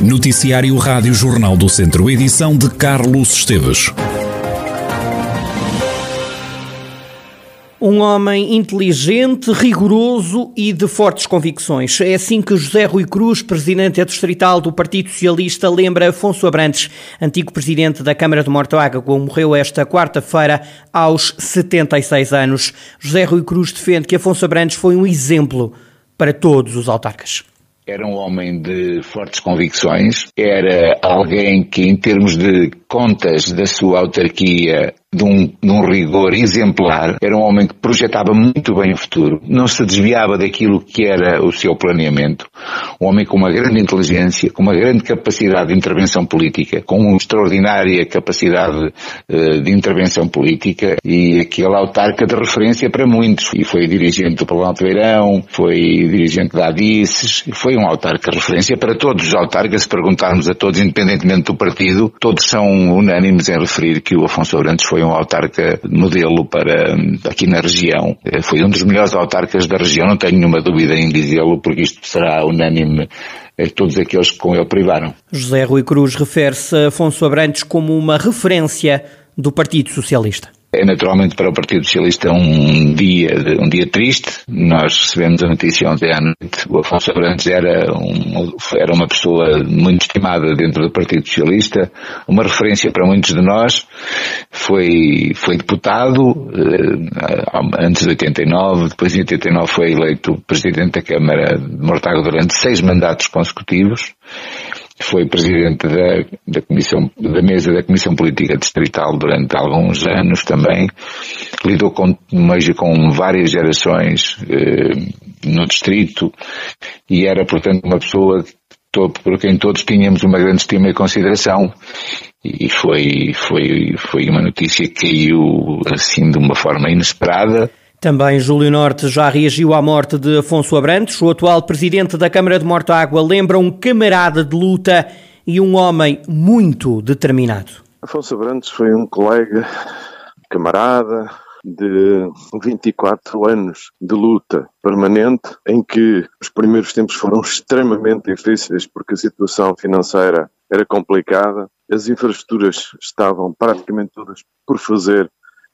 Noticiário Rádio Jornal do Centro, edição de Carlos Esteves. Um homem inteligente, rigoroso e de fortes convicções. É assim que José Rui Cruz, presidente distrital do Partido Socialista, lembra Afonso Abrantes, antigo presidente da Câmara de Mortágua, morreu esta quarta-feira aos 76 anos. José Rui Cruz defende que Afonso Abrantes foi um exemplo para todos os autarcas. Era um homem de fortes convicções, era alguém que, em termos de contas da sua autarquia, de um, de um, rigor exemplar, era um homem que projetava muito bem o futuro, não se desviava daquilo que era o seu planeamento, um homem com uma grande inteligência, com uma grande capacidade de intervenção política, com uma extraordinária capacidade uh, de intervenção política e aquele autarca de referência para muitos. E foi dirigente do Parlamento de Beirão, foi dirigente da Adices, foi um autarca de referência para todos os autarcas, se perguntarmos a todos, independentemente do partido, todos são unânimes em referir que o Afonso Abrantes foi um autarca modelo para aqui na região. Eh, foi um dos melhores autarcas da região, não tenho nenhuma dúvida em dizê-lo, porque isto será unânime a todos aqueles que com ele privaram. José Rui Cruz refere-se a Afonso Abrantes como uma referência do Partido Socialista. É naturalmente para o Partido Socialista um dia, um dia triste. Nós recebemos a notícia ontem à noite. O Afonso Abrantes era, um, era uma pessoa muito estimada dentro do Partido Socialista, uma referência para muitos de nós. Foi, foi deputado eh, antes de 89, depois em 89 foi eleito Presidente da Câmara de Mortágua durante seis mandatos consecutivos foi presidente da, da comissão, da mesa da Comissão Política Distrital durante alguns anos também, lidou com, com várias gerações eh, no distrito e era, portanto, uma pessoa por quem todos tínhamos uma grande estima e consideração. E foi, foi, foi uma notícia que caiu assim de uma forma inesperada também Júlio Norte já reagiu à morte de Afonso Abrantes. O atual presidente da Câmara de Mortágua lembra um camarada de luta e um homem muito determinado. Afonso Abrantes foi um colega, camarada, de 24 anos de luta permanente, em que os primeiros tempos foram extremamente difíceis porque a situação financeira era complicada, as infraestruturas estavam praticamente todas por fazer,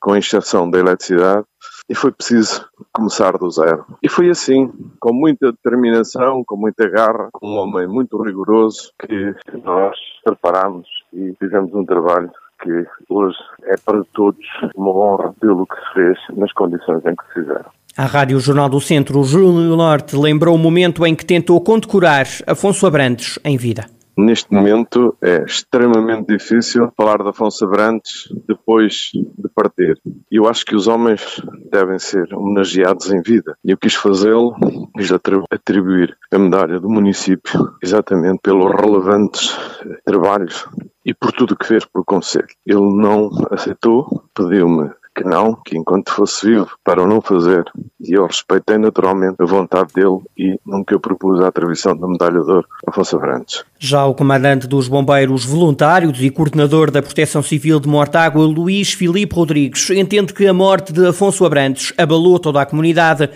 com exceção da eletricidade, e foi preciso começar do zero. E foi assim, com muita determinação, com muita garra, com um homem muito rigoroso, que nós preparámos e fizemos um trabalho que hoje é para todos uma honra pelo que se fez nas condições em que se fizeram. A Rádio Jornal do Centro, Júlio Norte lembrou o momento em que tentou condecorar Afonso Abrantes em vida. Neste momento é extremamente difícil falar de Afonso Abrantes depois de partir. Eu acho que os homens devem ser homenageados em vida. E eu quis fazê-lo, quis atribuir a medalha do município exatamente pelos relevantes trabalhos e por tudo o que fez pelo Conselho. Ele não aceitou, pediu-me que não, que enquanto fosse vivo, para o não fazer. E eu respeitei naturalmente a vontade dele e nunca eu propus a atribuição da medalha de ouro a Afonso Abrantes. Já o comandante dos bombeiros voluntários e coordenador da Proteção Civil de Mortágua, Luís Filipe Rodrigues, entende que a morte de Afonso Abrantes abalou toda a comunidade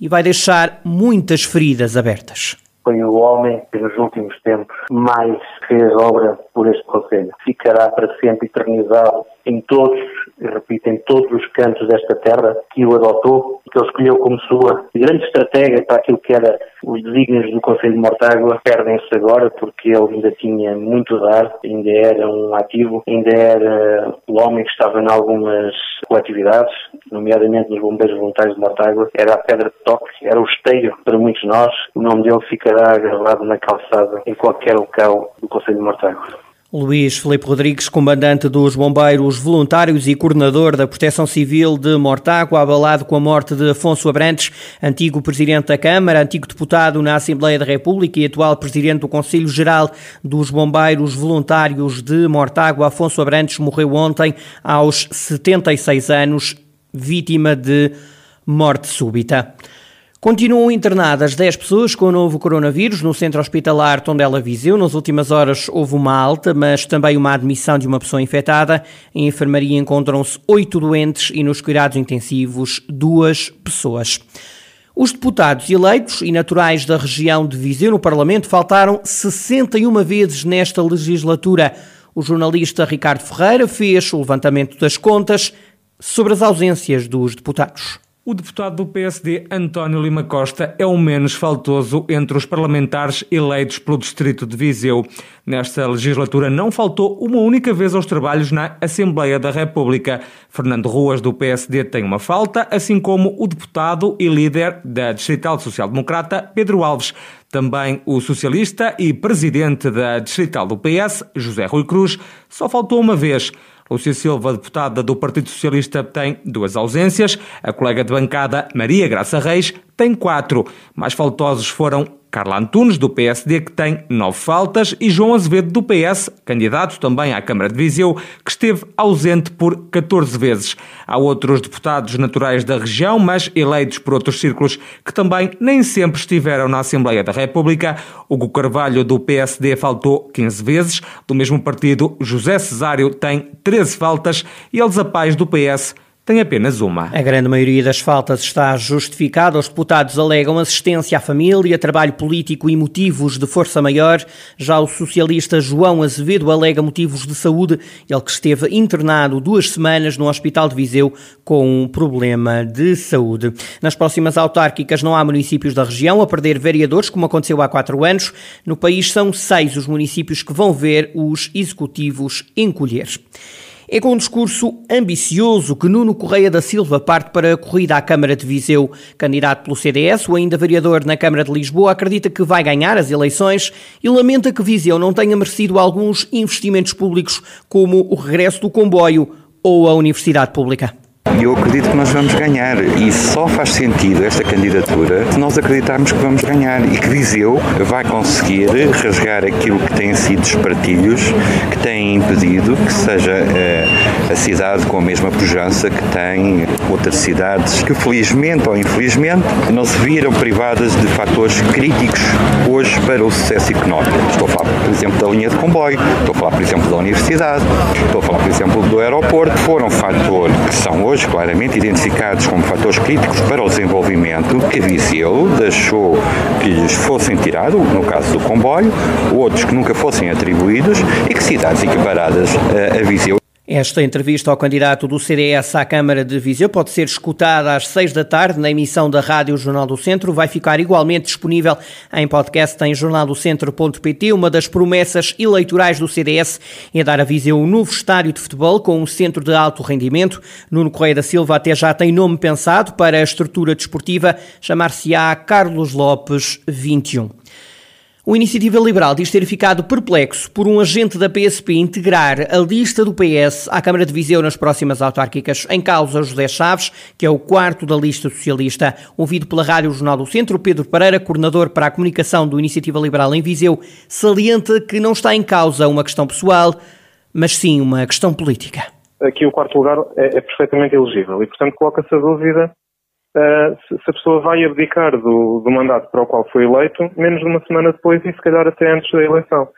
e vai deixar muitas feridas abertas foi o homem que nos últimos tempos mais fez obra por este Conselho. Ficará para sempre eternizado em todos repito, em todos os cantos desta terra, que o adotou, que ele escolheu como sua grande estratégia para aquilo que era os desígnios do Conselho de Mortágua, perdem-se agora porque ele ainda tinha muito a dar, ainda era um ativo, ainda era o homem que estava em algumas coletividades, nomeadamente nos Bombeiros Voluntários de Mortágua, era a pedra de toque, era o esteio para muitos de nós, o nome dele ficará gravado na calçada em qualquer local do Conselho de Mortágua. Luís Felipe Rodrigues, comandante dos Bombeiros Voluntários e coordenador da Proteção Civil de Mortágua, abalado com a morte de Afonso Abrantes, antigo presidente da Câmara, antigo deputado na Assembleia da República e atual presidente do Conselho Geral dos Bombeiros Voluntários de Mortágua. Afonso Abrantes morreu ontem aos 76 anos, vítima de morte súbita. Continuam internadas 10 pessoas com o novo coronavírus no centro hospitalar Tondela Viseu. Nas últimas horas houve uma alta, mas também uma admissão de uma pessoa infectada. Em enfermaria encontram-se 8 doentes e nos cuidados intensivos duas pessoas. Os deputados eleitos e naturais da região de Viseu no Parlamento faltaram 61 vezes nesta legislatura. O jornalista Ricardo Ferreira fez o levantamento das contas sobre as ausências dos deputados. O deputado do PSD, António Lima Costa, é o menos faltoso entre os parlamentares eleitos pelo Distrito de Viseu. Nesta legislatura não faltou uma única vez aos trabalhos na Assembleia da República. Fernando Ruas, do PSD, tem uma falta, assim como o deputado e líder da Distrital Social Democrata, Pedro Alves. Também o socialista e presidente da Distrital do PS, José Rui Cruz, só faltou uma vez. Lúcia Silva, deputada do Partido Socialista, tem duas ausências. A colega de bancada, Maria Graça Reis, tem quatro. Mais faltosos foram Carla Antunes, do PSD, que tem nove faltas, e João Azevedo, do PS, candidato também à Câmara de Viseu, que esteve ausente por 14 vezes. Há outros deputados naturais da região, mas eleitos por outros círculos, que também nem sempre estiveram na Assembleia da República. Hugo Carvalho, do PSD, faltou 15 vezes. Do mesmo partido, José Cesário tem 13 faltas e Elza Paz, do PS, tem apenas uma. A grande maioria das faltas está justificada. Os deputados alegam assistência à família, trabalho político e motivos de força maior. Já o socialista João Azevedo alega motivos de saúde, ele que esteve internado duas semanas no Hospital de Viseu com um problema de saúde. Nas próximas autárquicas não há municípios da região a perder vereadores, como aconteceu há quatro anos. No país são seis os municípios que vão ver os executivos encolher. É com um discurso ambicioso que Nuno Correia da Silva parte para a corrida à Câmara de Viseu. Candidato pelo CDS, o ainda vereador na Câmara de Lisboa, acredita que vai ganhar as eleições e lamenta que Viseu não tenha merecido alguns investimentos públicos, como o regresso do comboio ou a Universidade Pública. Eu acredito que nós vamos ganhar. E só faz sentido esta candidatura se nós acreditarmos que vamos ganhar e que Viseu vai conseguir rasgar aquilo que têm sido os partilhos que têm impedido que seja eh, a cidade com a mesma pujança que tem outras cidades que, felizmente ou infelizmente, não se viram privadas de fatores críticos hoje para o sucesso económico. Estou a falar, por exemplo, da linha de comboio, estou a falar, por exemplo, da universidade, estou a falar, por exemplo, do aeroporto. Foram fatores que são hoje claramente identificados como fatores críticos para o desenvolvimento que Viseu deixou que lhes fossem tirados, no caso do comboio, outros que nunca fossem atribuídos e que cidades equiparadas a Viseu esta entrevista ao candidato do CDS à Câmara de Viseu pode ser escutada às seis da tarde na emissão da Rádio Jornal do Centro. Vai ficar igualmente disponível em podcast em jornaldocentro.pt. Uma das promessas eleitorais do CDS é dar a Viseu um novo estádio de futebol com um centro de alto rendimento. Nuno Correia da Silva até já tem nome pensado para a estrutura desportiva, chamar-se-á Carlos Lopes 21. O Iniciativa Liberal diz ter ficado perplexo por um agente da PSP integrar a lista do PS à Câmara de Viseu nas próximas autárquicas. Em causa, José Chaves, que é o quarto da lista socialista. Ouvido pela Rádio Jornal do Centro, Pedro Pereira, coordenador para a comunicação do Iniciativa Liberal em Viseu, salienta que não está em causa uma questão pessoal, mas sim uma questão política. Aqui o quarto lugar é, é perfeitamente elegível e, portanto, coloca-se a dúvida se, se, a pessoa vai abdicar do, do, mandato para o qual foi eleito, menos de uma semana depois e se calhar até antes da eleição.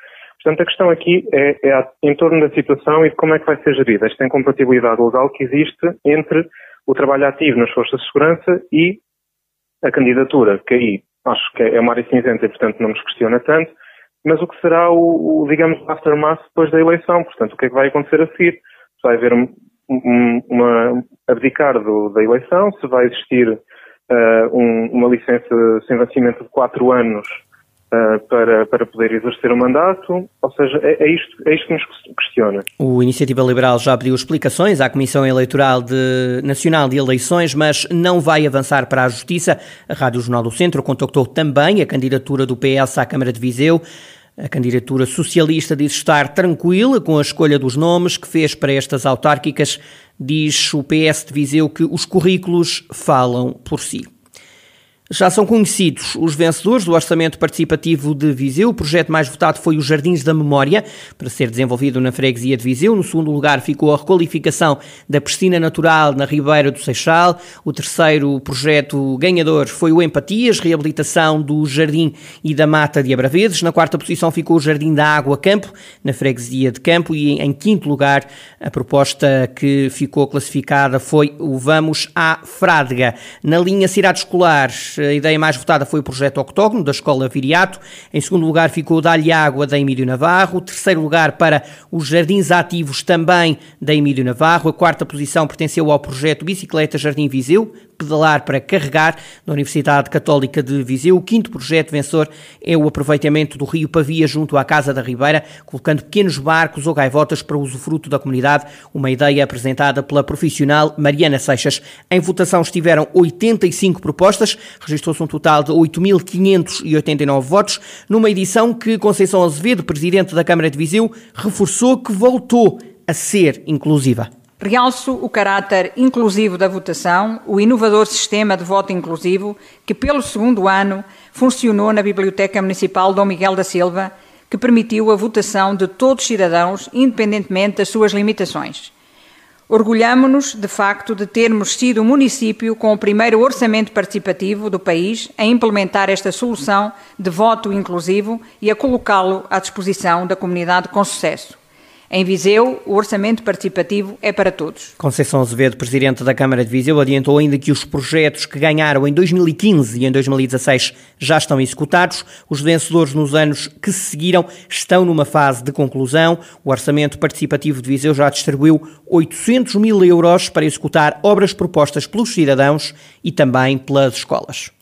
Portanto, a questão aqui é, é em torno da situação e de como é que vai ser gerida esta incompatibilidade legal que existe entre o trabalho ativo nas forças de segurança e a candidatura, que aí acho que é uma área cinzenta e, portanto, não nos questiona tanto, mas o que será o, o digamos, aftermath depois da eleição, portanto, o que é que vai acontecer a seguir? Vai haver uma, abdicar do, da eleição, se vai existir uh, um, uma licença sem vencimento de quatro anos uh, para, para poder exercer o mandato, ou seja, é, é, isto, é isto que nos questiona. O Iniciativa Liberal já pediu explicações à Comissão Eleitoral de, Nacional de Eleições, mas não vai avançar para a Justiça. A Rádio Jornal do Centro contactou também a candidatura do PS à Câmara de Viseu. A candidatura socialista diz estar tranquila com a escolha dos nomes que fez para estas autárquicas. Diz o PS de Viseu que os currículos falam por si. Já são conhecidos os vencedores do Orçamento Participativo de Viseu. O projeto mais votado foi os Jardins da Memória, para ser desenvolvido na freguesia de Viseu. No segundo lugar ficou a requalificação da piscina natural na Ribeira do Seixal. O terceiro projeto ganhador foi o Empatias, reabilitação do Jardim e da Mata de Abraveses. Na quarta posição ficou o Jardim da Água Campo, na freguesia de Campo. E em quinto lugar, a proposta que ficou classificada foi o Vamos à Frádega. Na linha Cidade Escolar, A ideia mais votada foi o projeto Octógono, da Escola Viriato. Em segundo lugar ficou o Dá-lhe Água, da Emílio Navarro. Terceiro lugar para os Jardins Ativos, também da Emílio Navarro. A quarta posição pertenceu ao projeto Bicicleta Jardim Viseu, pedalar para carregar, da Universidade Católica de Viseu. O quinto projeto vencedor é o aproveitamento do rio Pavia junto à Casa da Ribeira, colocando pequenos barcos ou gaivotas para usufruto da comunidade, uma ideia apresentada pela profissional Mariana Seixas. Em votação estiveram 85 propostas, registrou-se um total de 8.589 votos, numa edição que Conceição Azevedo, presidente da Câmara de Viseu, reforçou que voltou a ser inclusiva. Realço o caráter inclusivo da votação, o inovador sistema de voto inclusivo que, pelo segundo ano, funcionou na Biblioteca Municipal Dom Miguel da Silva, que permitiu a votação de todos os cidadãos, independentemente das suas limitações. Orgulhamo-nos, de facto, de termos sido o município com o primeiro orçamento participativo do país a implementar esta solução de voto inclusivo e a colocá-lo à disposição da comunidade com sucesso. Em Viseu, o orçamento participativo é para todos. Conceição Azevedo, presidente da Câmara de Viseu, adiantou ainda que os projetos que ganharam em 2015 e em 2016 já estão executados. Os vencedores nos anos que se seguiram estão numa fase de conclusão. O orçamento participativo de Viseu já distribuiu 800 mil euros para executar obras propostas pelos cidadãos e também pelas escolas.